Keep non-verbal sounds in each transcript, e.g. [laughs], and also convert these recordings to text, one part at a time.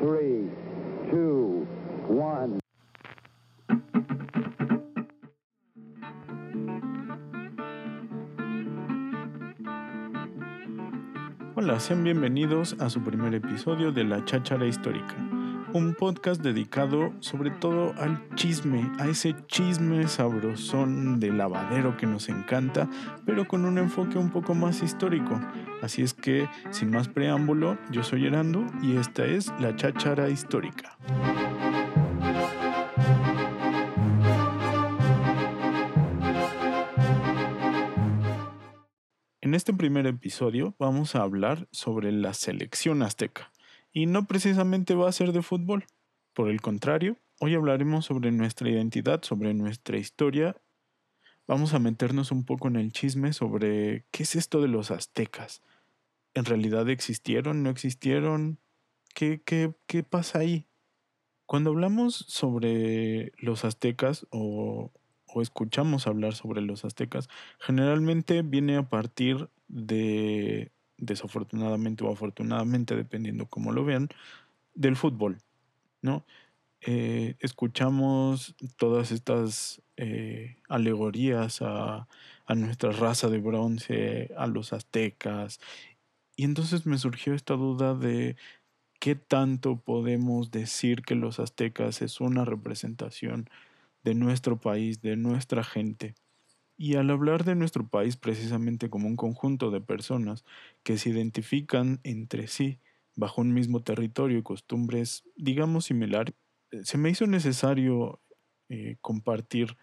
three, two, one. Hola, sean bienvenidos a su primer episodio de La Cháchara Histórica, un podcast dedicado sobre todo al chisme, a ese chisme sabrosón de lavadero que nos encanta, pero con un enfoque un poco más histórico. Así es que, sin más preámbulo, yo soy Herando y esta es La Cháchara Histórica. En este primer episodio vamos a hablar sobre la selección azteca. Y no precisamente va a ser de fútbol. Por el contrario, hoy hablaremos sobre nuestra identidad, sobre nuestra historia. Vamos a meternos un poco en el chisme sobre qué es esto de los aztecas. ¿En realidad existieron? ¿No existieron? ¿Qué, qué, qué pasa ahí? Cuando hablamos sobre los aztecas o, o escuchamos hablar sobre los aztecas, generalmente viene a partir de, desafortunadamente o afortunadamente, dependiendo cómo lo vean, del fútbol, ¿no? Eh, escuchamos todas estas eh, alegorías a, a nuestra raza de bronce, a los aztecas, y entonces me surgió esta duda de qué tanto podemos decir que los aztecas es una representación de nuestro país, de nuestra gente. Y al hablar de nuestro país precisamente como un conjunto de personas que se identifican entre sí bajo un mismo territorio y costumbres, digamos, similares, se me hizo necesario eh, compartir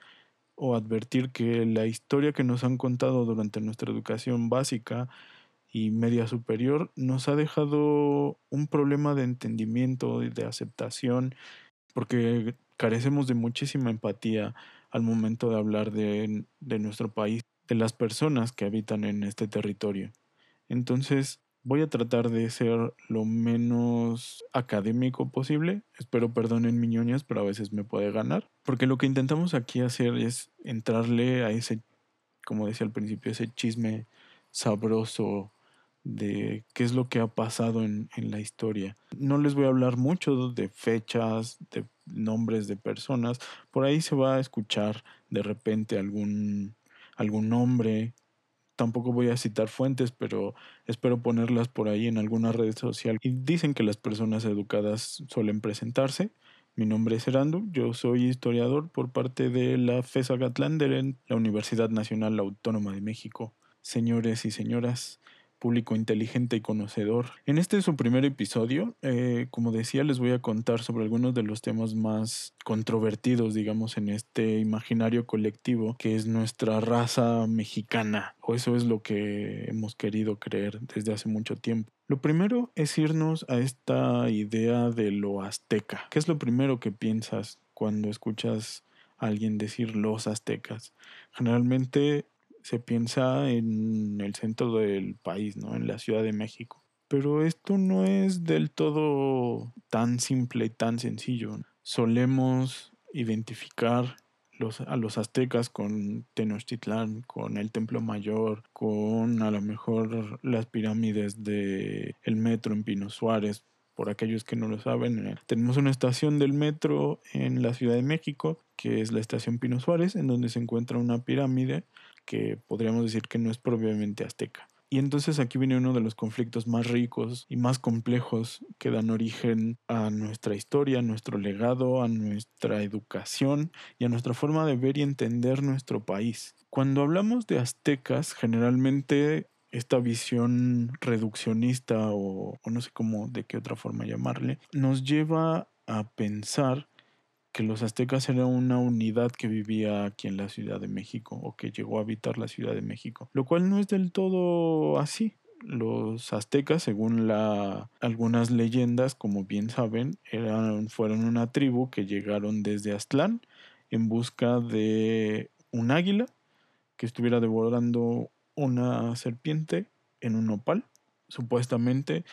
o advertir que la historia que nos han contado durante nuestra educación básica y media superior nos ha dejado un problema de entendimiento y de aceptación, porque carecemos de muchísima empatía al momento de hablar de, de nuestro país, de las personas que habitan en este territorio. Entonces, voy a tratar de ser lo menos académico posible. Espero perdonen miñoñas, pero a veces me puede ganar. Porque lo que intentamos aquí hacer es entrarle a ese, como decía al principio, ese chisme sabroso de qué es lo que ha pasado en, en, la historia. No les voy a hablar mucho de fechas, de nombres de personas. Por ahí se va a escuchar de repente algún, algún nombre. Tampoco voy a citar fuentes, pero espero ponerlas por ahí en alguna red social. Y dicen que las personas educadas suelen presentarse. Mi nombre es Erando, yo soy historiador por parte de la FESA Gatlander en la Universidad Nacional Autónoma de México. Señores y señoras, público inteligente y conocedor. En este su primer episodio, eh, como decía, les voy a contar sobre algunos de los temas más controvertidos, digamos, en este imaginario colectivo que es nuestra raza mexicana, o eso es lo que hemos querido creer desde hace mucho tiempo. Lo primero es irnos a esta idea de lo azteca. ¿Qué es lo primero que piensas cuando escuchas a alguien decir los aztecas? Generalmente se piensa en el centro del país, ¿no? En la Ciudad de México. Pero esto no es del todo tan simple y tan sencillo. Solemos identificar a los aztecas con Tenochtitlán, con el Templo Mayor, con a lo mejor las pirámides de el metro en Pino Suárez. Por aquellos que no lo saben, tenemos una estación del metro en la Ciudad de México, que es la estación Pino Suárez, en donde se encuentra una pirámide que podríamos decir que no es propiamente azteca. Y entonces aquí viene uno de los conflictos más ricos y más complejos que dan origen a nuestra historia, a nuestro legado, a nuestra educación y a nuestra forma de ver y entender nuestro país. Cuando hablamos de aztecas, generalmente esta visión reduccionista o, o no sé cómo, de qué otra forma llamarle, nos lleva a pensar que los aztecas eran una unidad que vivía aquí en la Ciudad de México o que llegó a habitar la Ciudad de México, lo cual no es del todo así. Los aztecas, según la, algunas leyendas, como bien saben, eran, fueron una tribu que llegaron desde Aztlán en busca de un águila que estuviera devorando una serpiente en un nopal. Supuestamente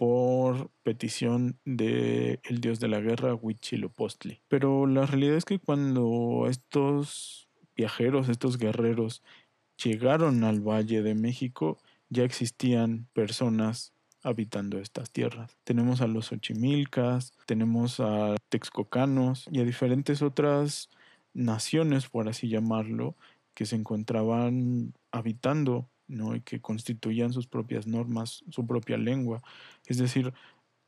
por petición de el dios de la guerra Huitzilopochtli. Pero la realidad es que cuando estos viajeros, estos guerreros llegaron al Valle de México, ya existían personas habitando estas tierras. Tenemos a los Ochimilcas, tenemos a Texcocanos y a diferentes otras naciones, por así llamarlo, que se encontraban habitando ¿no? y que constituían sus propias normas, su propia lengua. Es decir,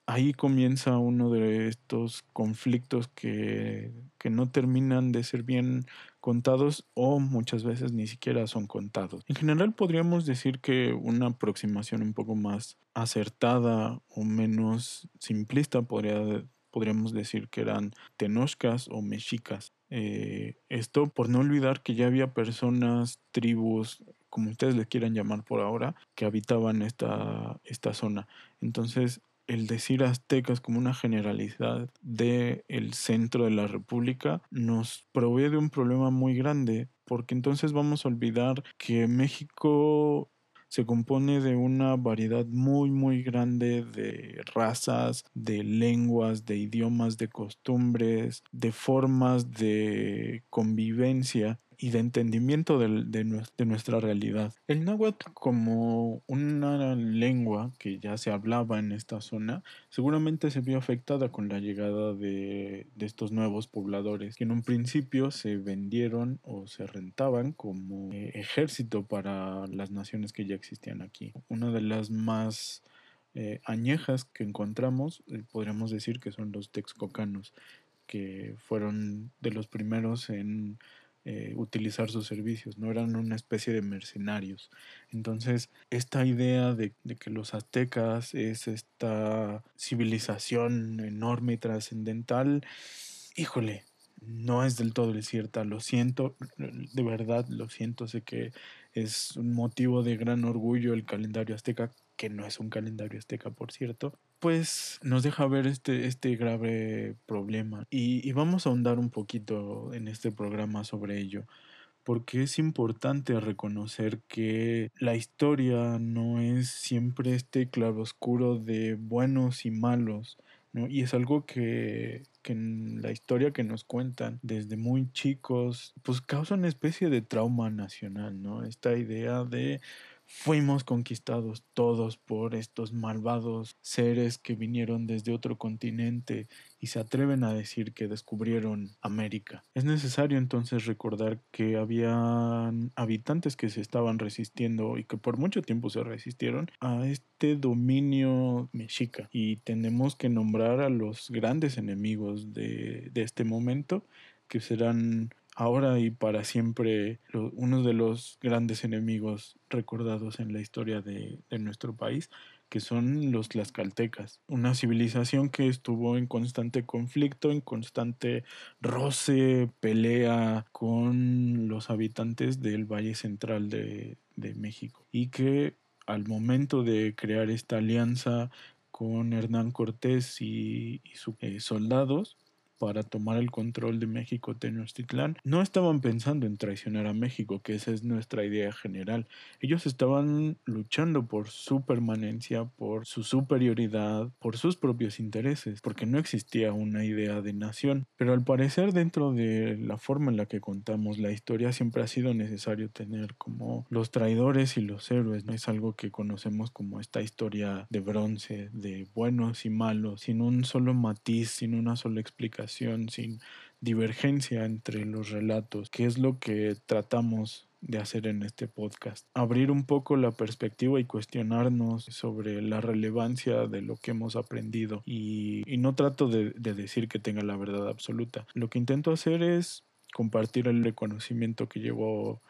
ahí comienza uno de estos conflictos que, que, no terminan de ser bien contados o muchas veces ni siquiera son contados. En general podríamos decir que una aproximación un poco más acertada o menos simplista podría, podríamos decir que eran tenochcas o mexicas. Eh, esto por no olvidar que ya había personas, tribus, como ustedes le quieran llamar por ahora, que habitaban esta, esta zona. Entonces, el decir aztecas como una generalidad del el centro de la república nos provee de un problema muy grande porque entonces vamos a olvidar que México se compone de una variedad muy muy grande de razas, de lenguas, de idiomas, de costumbres, de formas de convivencia y de entendimiento de, de, nuestra realidad. El náhuatl como una lengua que ya se hablaba en esta zona, seguramente se vio afectada con la llegada de, de estos nuevos pobladores, que en un principio se vendieron o se rentaban como eh, ejército para las naciones que ya existían aquí. Una de las más eh, añejas que encontramos, eh, podríamos decir que son los texcocanos, que fueron de los primeros en eh, utilizar sus servicios, no eran una especie de mercenarios. Entonces, esta idea de, de que los aztecas es esta civilización enorme y trascendental, híjole, no es del todo cierta, lo siento, de verdad lo siento, sé que es un motivo de gran orgullo el calendario azteca, que no es un calendario azteca, por cierto, pues nos deja ver este, este grave problema. Y, vamos a ahondar un poquito en este programa sobre ello porque es importante reconocer que la historia no es siempre este claroscuro de buenos y malos, ¿no? Y es algo que, que la historia que nos cuentan desde muy chicos, pues causa una especie de trauma nacional, ¿no? Esta idea de Fuimos conquistados todos por estos malvados seres que vinieron desde otro continente y se atreven a decir que descubrieron América. Es necesario entonces recordar que habían habitantes que se estaban resistiendo y que por mucho tiempo se resistieron a este dominio mexica y tenemos que nombrar a los grandes enemigos de, de este momento que serán ahora y para siempre uno de los grandes enemigos recordados en la historia de, nuestro país, que son los tlaxcaltecas, una civilización que estuvo en constante conflicto, en constante roce, pelea con los habitantes del Valle Central de, México. Y que al momento de crear esta alianza con Hernán Cortés y, y sus eh, soldados, para tomar el control de México Tenochtitlán, no estaban pensando en traicionar a México, que esa es nuestra idea general. Ellos estaban luchando por su permanencia, por su superioridad, por sus propios intereses, porque no existía una idea de nación. Pero al parecer dentro de la forma en la que contamos la historia siempre ha sido necesario tener como los traidores y los héroes. No es algo que conocemos como esta historia de bronce, de buenos y malos, sin un solo matiz, sin una sola explicación sin divergencia entre los relatos, que es lo que tratamos de hacer en este podcast. Abrir un poco la perspectiva y cuestionarnos sobre la relevancia de lo que hemos aprendido. Y, no trato de, de decir que tenga la verdad absoluta. Lo que intento hacer es compartir el reconocimiento que llevo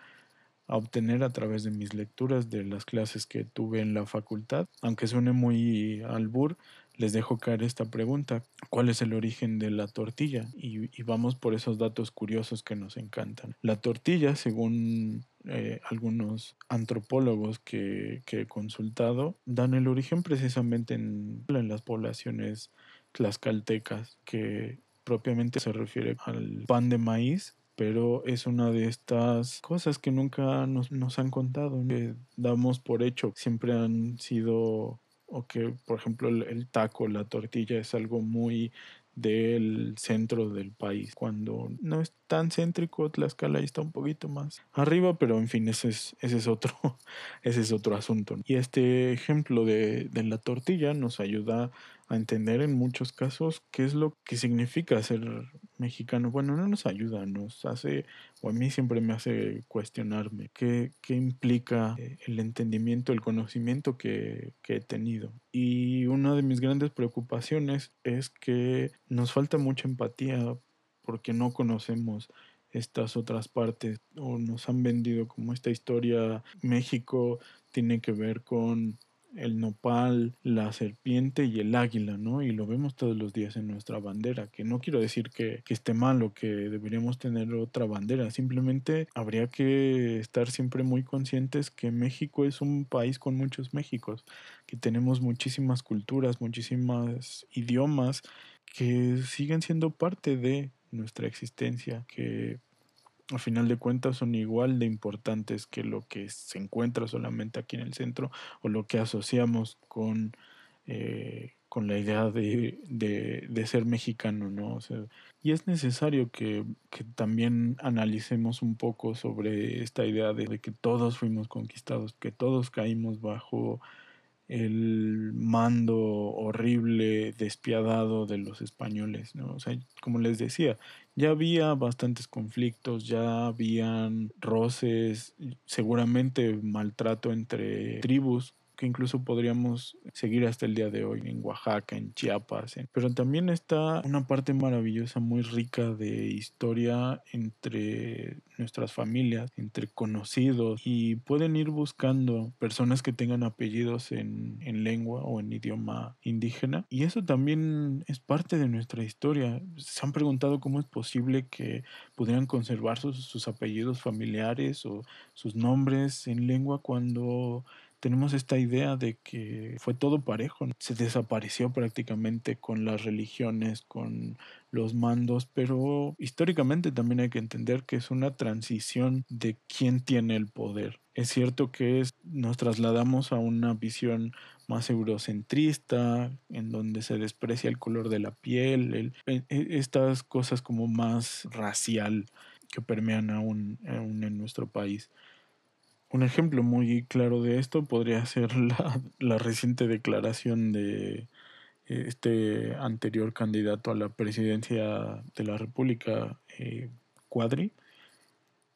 a obtener a través de mis lecturas de las clases que tuve en la facultad. Aunque suene muy albur, les dejo caer esta pregunta, ¿cuál es el origen de la tortilla? Y, vamos por esos datos curiosos que nos encantan. La tortilla, según eh, algunos antropólogos que, he consultado, dan el origen precisamente en, las poblaciones tlaxcaltecas, que propiamente se refiere al pan de maíz pero es una de estas cosas que nunca nos, nos han contado, que damos por hecho, siempre han sido o que, por ejemplo, el, taco, la tortilla es algo muy del centro del país. Cuando no es tan céntrico, Tlaxcala está un poquito más arriba, pero en fin, ese es, ese es, otro, [laughs] ese es otro asunto. Y este ejemplo de, de la tortilla nos ayuda a entender en muchos casos qué es lo que significa ser mexicano. Bueno, no nos ayuda, nos hace, o a mí siempre me hace cuestionarme qué, qué implica eh, el entendimiento, el conocimiento que, que he tenido. Y una de mis grandes preocupaciones es que nos falta mucha empatía porque no conocemos estas otras partes o nos han vendido como esta historia México tiene que ver con el nopal, la serpiente y el águila, ¿no? Y lo vemos todos los días en nuestra bandera, que no quiero decir que, esté mal o que deberíamos tener otra bandera, simplemente habría que estar siempre muy conscientes que México es un país con muchos Méxicos, que tenemos muchísimas culturas, muchísimas idiomas que siguen siendo parte de nuestra existencia, que a final de cuentas son igual de importantes que lo que se encuentra solamente aquí en el centro o lo que asociamos con, eh, con la idea de, de, ser mexicano, ¿no? y es necesario que, que, también analicemos un poco sobre esta idea de que todos fuimos conquistados, que todos caímos bajo el mando horrible, despiadado de los españoles, ¿no? O sea, como les decía, ya había bastantes conflictos, ya habían roces, seguramente maltrato entre tribus que incluso podríamos seguir hasta el día de hoy en Oaxaca, en Chiapas. Pero también está una parte maravillosa, muy rica de historia entre nuestras familias, entre conocidos y pueden ir buscando personas que tengan apellidos en, en lengua o en idioma indígena. Y eso también es parte de nuestra historia. Se han preguntado cómo es posible que pudieran conservar sus apellidos familiares o sus nombres en lengua cuando tenemos esta idea de que fue todo parejo, se desapareció prácticamente con las religiones, con los mandos, pero históricamente también hay que entender que es una transición de quién tiene el poder. Es cierto que nos trasladamos a una visión más eurocentrista, en donde se desprecia el color de la piel, e, e, estas cosas como más racial que permean aún en nuestro país. Un ejemplo muy claro de esto podría ser [laughs] la, la reciente declaración de este anterior candidato a la presidencia de la República, eh, Cuadri,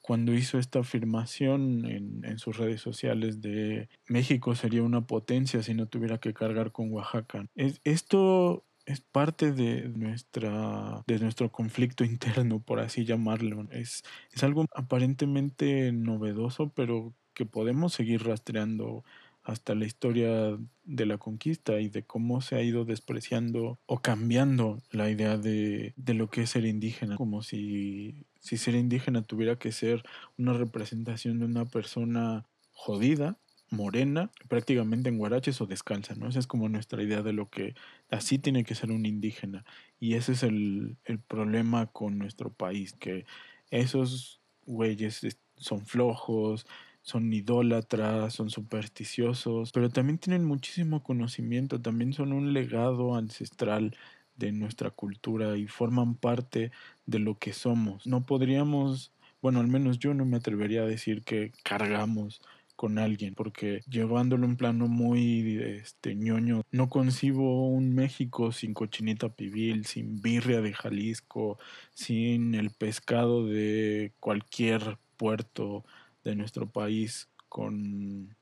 cuando hizo esta afirmación en, en, sus redes sociales de México sería una potencia si no tuviera que cargar con Oaxaca. Es, esto es parte de nuestra de nuestro conflicto [laughs] interno por así llamarlo es, es algo aparentemente novedoso pero que podemos seguir rastreando hasta la historia de la conquista y de cómo se ha ido despreciando o cambiando la idea de, de lo que es ser indígena, como si, si ser indígena tuviera que ser una representación de una persona jodida, morena, prácticamente en guaraches o descalza, ¿no? Esa es como nuestra idea de lo que así tiene que ser un indígena. Y ese es el, el problema con nuestro país, que esos güeyes son flojos, son idólatras, son supersticiosos, pero también tienen muchísimo conocimiento, también son un legado ancestral de nuestra cultura y forman parte de lo que somos. No podríamos, bueno, al menos yo no me atrevería a decir que cargamos con alguien, porque llevándolo en plano muy este ñoño, no concibo un México sin cochinita pibil, sin birria de Jalisco, sin el pescado de cualquier puerto de nuestro país con,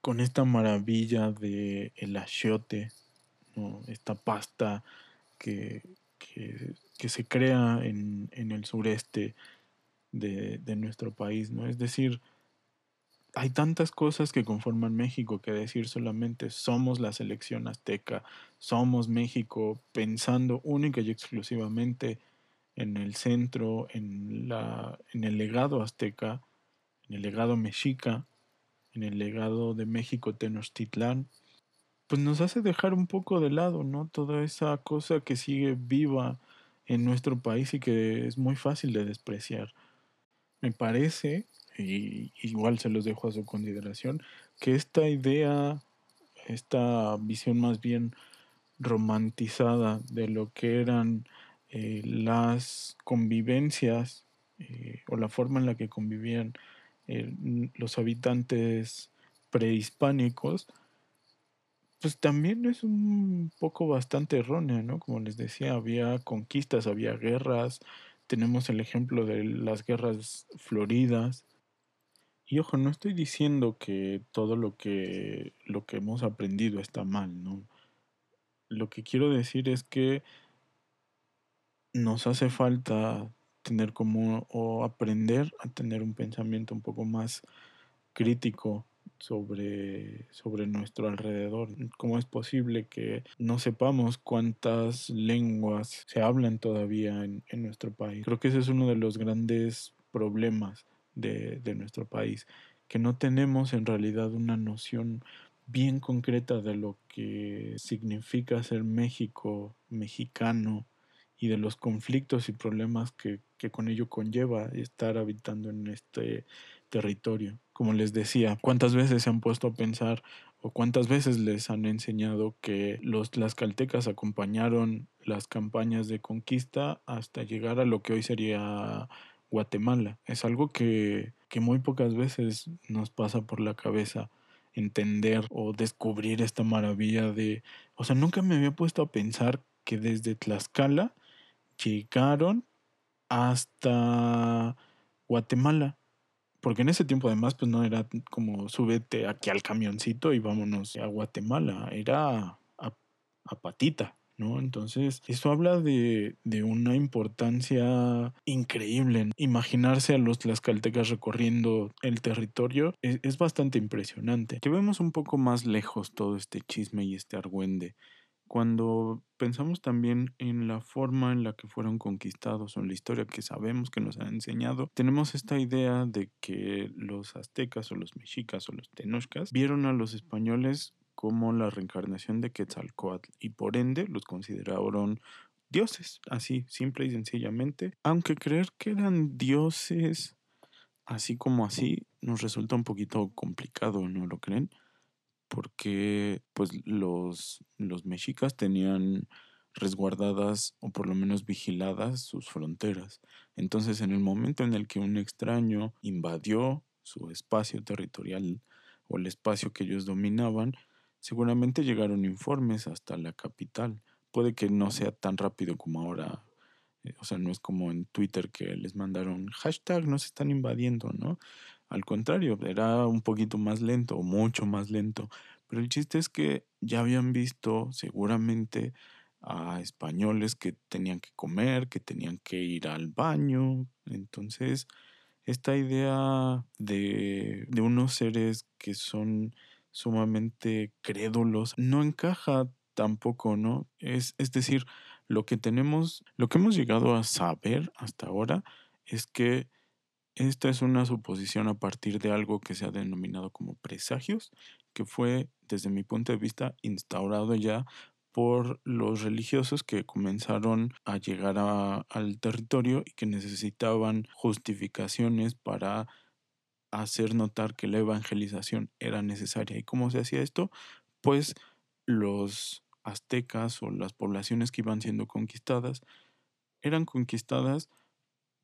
con esta maravilla de el achiote, esta pasta que, que, se crea en, en el sureste de, de, nuestro país, ¿no? Es decir, hay tantas cosas que conforman México que decir solamente somos la selección azteca, somos México pensando única y exclusivamente en el centro, en, la, en el legado azteca, en el legado mexica, en el legado de México Tenochtitlán, pues nos hace dejar un poco de lado, ¿no? Toda esa cosa que sigue viva en nuestro país y que es muy fácil de despreciar. Me parece, y igual se los dejo a su consideración, que esta idea, esta visión más bien romantizada de lo que eran eh, las convivencias eh, o la forma en la que convivían eh, los habitantes prehispánicos, pues también es un poco bastante errónea, ¿no? Como les decía, había conquistas, había guerras, tenemos el ejemplo de las guerras floridas. Y ojo, no estoy diciendo que todo lo que, lo que hemos aprendido está mal, ¿no? Lo que quiero decir es que nos hace falta tener como o aprender a tener un pensamiento un poco más crítico sobre, sobre nuestro alrededor. ¿Cómo es posible que no sepamos cuántas lenguas se hablan todavía en, nuestro país? Creo que ese es uno de los grandes problemas de, de nuestro país, que no tenemos en realidad una noción bien concreta de lo que significa ser México, mexicano, y de los conflictos y problemas que, que, con ello conlleva estar habitando en este territorio. Como les decía, ¿cuántas veces se han puesto a pensar o cuántas veces les han enseñado que los caltecas acompañaron las campañas de conquista hasta llegar a lo que hoy sería Guatemala? Es algo que, que muy pocas veces nos pasa por la cabeza entender o descubrir esta maravilla de, o sea, nunca me había puesto a pensar que desde Tlaxcala llegaron hasta Guatemala. Porque en ese tiempo además pues no era como súbete aquí al camioncito y vámonos a Guatemala, era a, patita, ¿no? Entonces eso habla de, de, una importancia increíble. Imaginarse a los tlaxcaltecas recorriendo el territorio es, es bastante impresionante. Que vemos un poco más lejos todo este chisme y este argüende cuando pensamos también en la forma en la que fueron conquistados o en la historia que sabemos que nos han enseñado, tenemos esta idea de que los aztecas o los mexicas o los tenochcas vieron a los españoles como la reencarnación de Quetzalcoatl y por ende los consideraron dioses, así, simple y sencillamente, aunque creer que eran dioses así como así nos resulta un poquito complicado, ¿no lo creen? Porque pues los, los mexicas tenían resguardadas o por lo menos vigiladas sus fronteras. Entonces en el momento en el que un extraño invadió su espacio territorial o el espacio que ellos dominaban, seguramente llegaron informes hasta la capital. Puede que no sea tan rápido como ahora, eh, o sea, no es como en Twitter que les mandaron hashtag nos están invadiendo, ¿no? Al contrario, era un poquito más lento, o mucho más lento. Pero el chiste es que ya habían visto seguramente a españoles que tenían que comer, que tenían que ir al baño. Entonces, esta idea de, de unos seres que son sumamente crédulos no encaja tampoco, ¿no? Es, es decir, lo que tenemos, lo que hemos llegado a saber hasta ahora es que esta es una suposición a partir de algo que se ha denominado como presagios, que fue, desde mi punto de vista, instaurado ya por los religiosos que comenzaron a llegar al territorio y que necesitaban justificaciones para hacer notar que la evangelización era necesaria. ¿Y cómo se hacía esto? Pues los aztecas o las poblaciones que iban siendo conquistadas eran conquistadas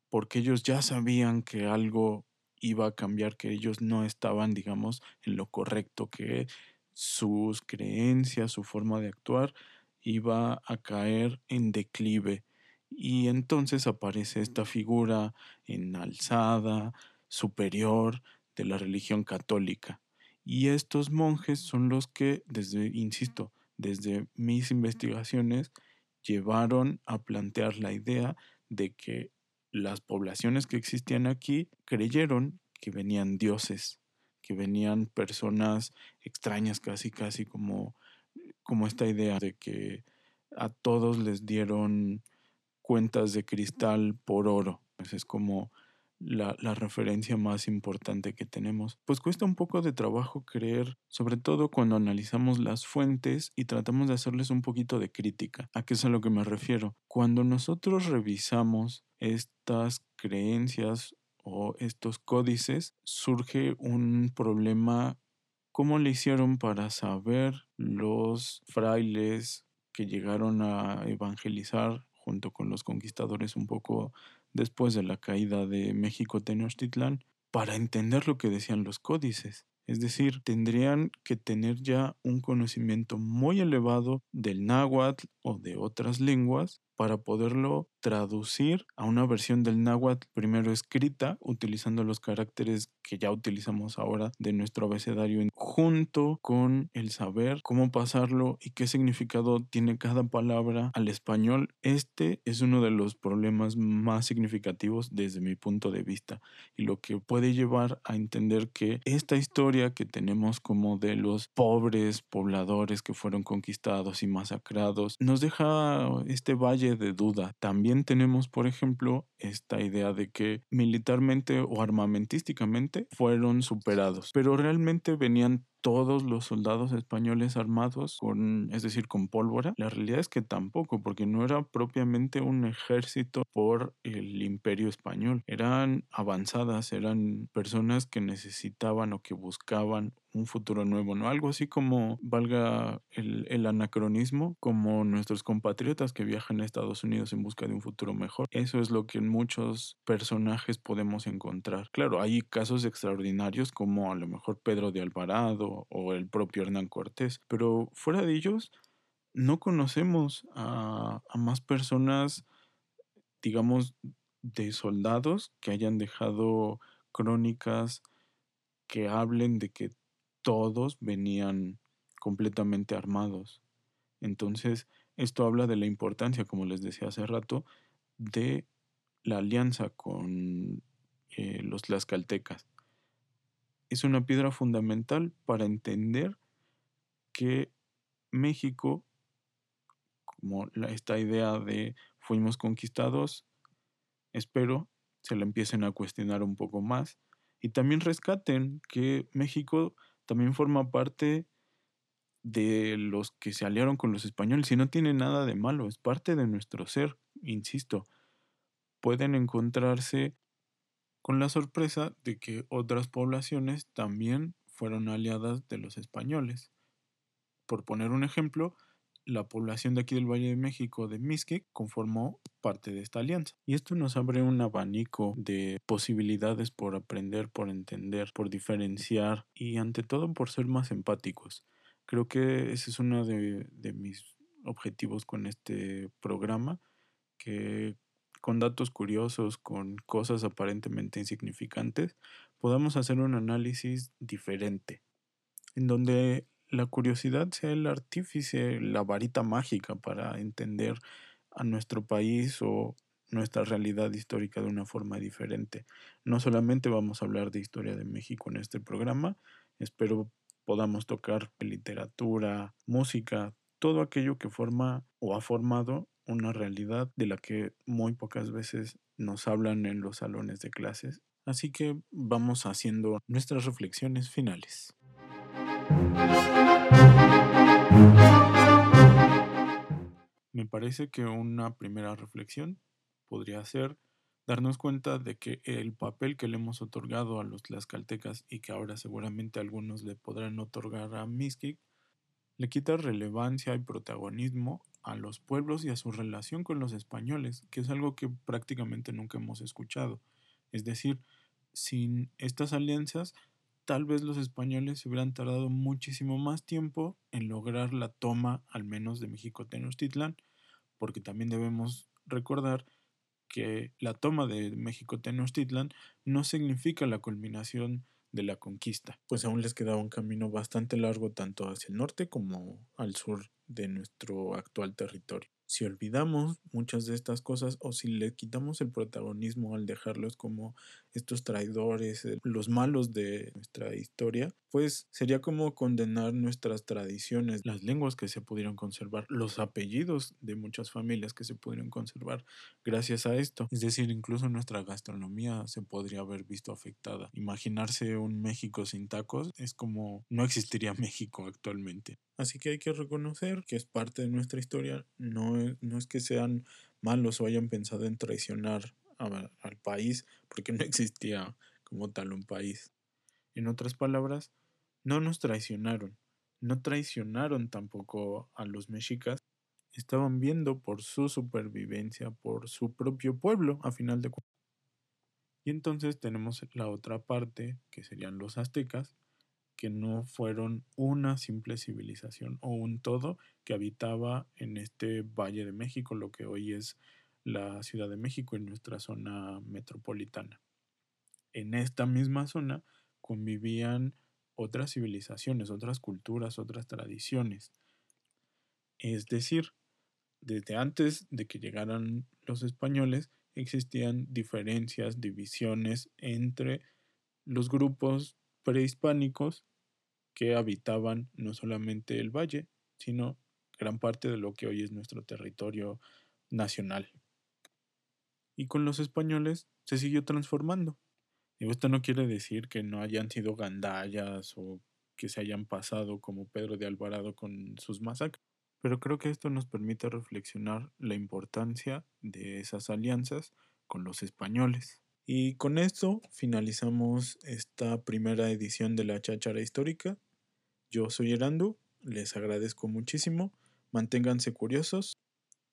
porque ellos ya sabían que algo iba a cambiar, que ellos no estaban, digamos, en lo correcto, que sus creencias, su forma de actuar iba a caer en declive. Y entonces aparece esta figura enalzada, superior de la religión católica. Y estos monjes son los que, desde, insisto, desde mis investigaciones, llevaron a plantear la idea de que las poblaciones que existían aquí creyeron que venían dioses, que venían personas extrañas casi, casi como, como esta idea de que a todos les dieron cuentas de cristal por oro. es como la, referencia más importante que tenemos. Pues cuesta un poco de trabajo creer, sobre todo cuando analizamos las fuentes y tratamos de hacerles un poquito de crítica. ¿A qué es a lo que me refiero? Cuando nosotros revisamos estas creencias o estos códices, surge un problema. ¿Cómo le hicieron para saber los frailes que llegaron a evangelizar junto con los conquistadores un poco después de la caída de México Tenochtitlán para entender lo que decían los códices. Es decir, tendrían que tener ya un conocimiento muy elevado del náhuatl o de otras lenguas para poderlo traducir a una versión del náhuatl primero escrita utilizando los caracteres que ya utilizamos ahora de nuestro abecedario junto con el saber cómo pasarlo y qué significado tiene cada palabra al español. Este es uno de los problemas más significativos desde mi punto de vista y lo que puede llevar a entender que esta historia que tenemos como de los pobres pobladores que fueron conquistados y masacrados nos deja este valle de duda. También tenemos, por ejemplo, esta idea de que militarmente o armamentísticamente fueron superados, pero realmente venían todos los soldados españoles armados con, es decir, con pólvora? La realidad es que tampoco, porque no era propiamente un ejército por el imperio español. Eran avanzadas, eran personas que necesitaban o que buscaban un futuro nuevo, ¿no? Algo así como, valga el, anacronismo, como nuestros compatriotas que viajan a Estados Unidos en busca de un futuro mejor. Eso es lo que en muchos personajes podemos encontrar. Claro, hay casos extraordinarios como a lo mejor Pedro de Alvarado o, el propio Hernán Cortés. Pero fuera de ellos, no conocemos a más personas, digamos, de soldados que hayan dejado crónicas que hablen de que todos venían completamente armados. Entonces, esto habla de la importancia, como les decía hace rato, de la alianza con eh, los tlaxcaltecas es una piedra fundamental para entender que México, como esta idea de fuimos conquistados, espero se la empiecen a cuestionar un poco más y también rescaten que México también forma parte de los que se aliaron con los españoles y no tiene nada de malo, es parte de nuestro ser, insisto. Pueden encontrarse con la sorpresa de que otras poblaciones también fueron aliadas de los españoles. Por poner un ejemplo, la población de aquí del Valle de México de Mixquic conformó parte de esta alianza. Y esto nos abre un abanico de posibilidades por aprender, por entender, por diferenciar y ante todo por ser más empáticos. Creo que ese es uno de, de mis objetivos con este programa, que con datos curiosos, con cosas aparentemente insignificantes, podamos hacer un análisis diferente, en donde la curiosidad sea el artífice, la varita mágica para entender a nuestro país o nuestra realidad histórica de una forma diferente. No solamente vamos a hablar de historia de México en este programa, espero podamos tocar literatura, música, todo aquello que forma o ha formado una realidad de la que muy pocas veces nos hablan en los salones de clases. Así que vamos haciendo nuestras reflexiones finales. Me parece que una primera reflexión podría ser darnos cuenta de que el papel que le hemos otorgado a los tlaxcaltecas y que ahora seguramente algunos le podrán otorgar a Mixquic le quita relevancia y protagonismo a los pueblos y a su relación con los españoles, que es algo que prácticamente nunca hemos escuchado. Es decir, sin estas alianzas, tal vez los españoles se hubieran tardado muchísimo más tiempo en lograr la toma al menos de México Tenochtitlán, porque también debemos recordar que la toma de México Tenochtitlan no significa la culminación de la conquista, pues aún les quedaba un camino bastante largo tanto hacia el norte como al sur de nuestro actual territorio. Si olvidamos muchas de estas cosas o si le quitamos el protagonismo al dejarlos como estos traidores, los malos de nuestra historia, pues sería como condenar nuestras tradiciones, las lenguas que se pudieron conservar, los apellidos de muchas familias que se pudieron conservar gracias a esto. Es decir, incluso nuestra gastronomía se podría haber visto afectada. Imaginarse un México sin tacos es como no existiría [laughs] México actualmente. Así que hay que reconocer que es parte de nuestra historia, no, no es que sean malos o hayan pensado en traicionar al país, porque no existía como tal un país. En otras palabras, no nos traicionaron, no traicionaron tampoco a los mexicas, estaban viendo por su supervivencia, por su propio pueblo, a final de cuentas. Y entonces tenemos la otra parte, que serían los aztecas, que no fueron una simple civilización o un todo que habitaba en este Valle de México, lo que hoy es la Ciudad de México en nuestra zona metropolitana. En esta misma zona convivían otras civilizaciones, otras culturas, otras tradiciones. Es decir, desde antes de que llegaran los españoles existían diferencias, divisiones entre los grupos prehispánicos que habitaban no solamente el valle, sino gran parte de lo que hoy es nuestro territorio nacional. Y con los españoles se siguió transformando. Y esto no quiere decir que no hayan sido gandallas o que se hayan pasado como Pedro de Alvarado con sus masacres. Pero creo que esto nos permite reflexionar la importancia de esas alianzas con los españoles. Y con esto finalizamos esta primera edición de la Cháchara Histórica. Yo soy Erandu, les agradezco muchísimo, manténganse curiosos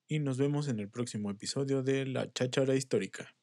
y nos vemos en el próximo episodio de la Cháchara Histórica.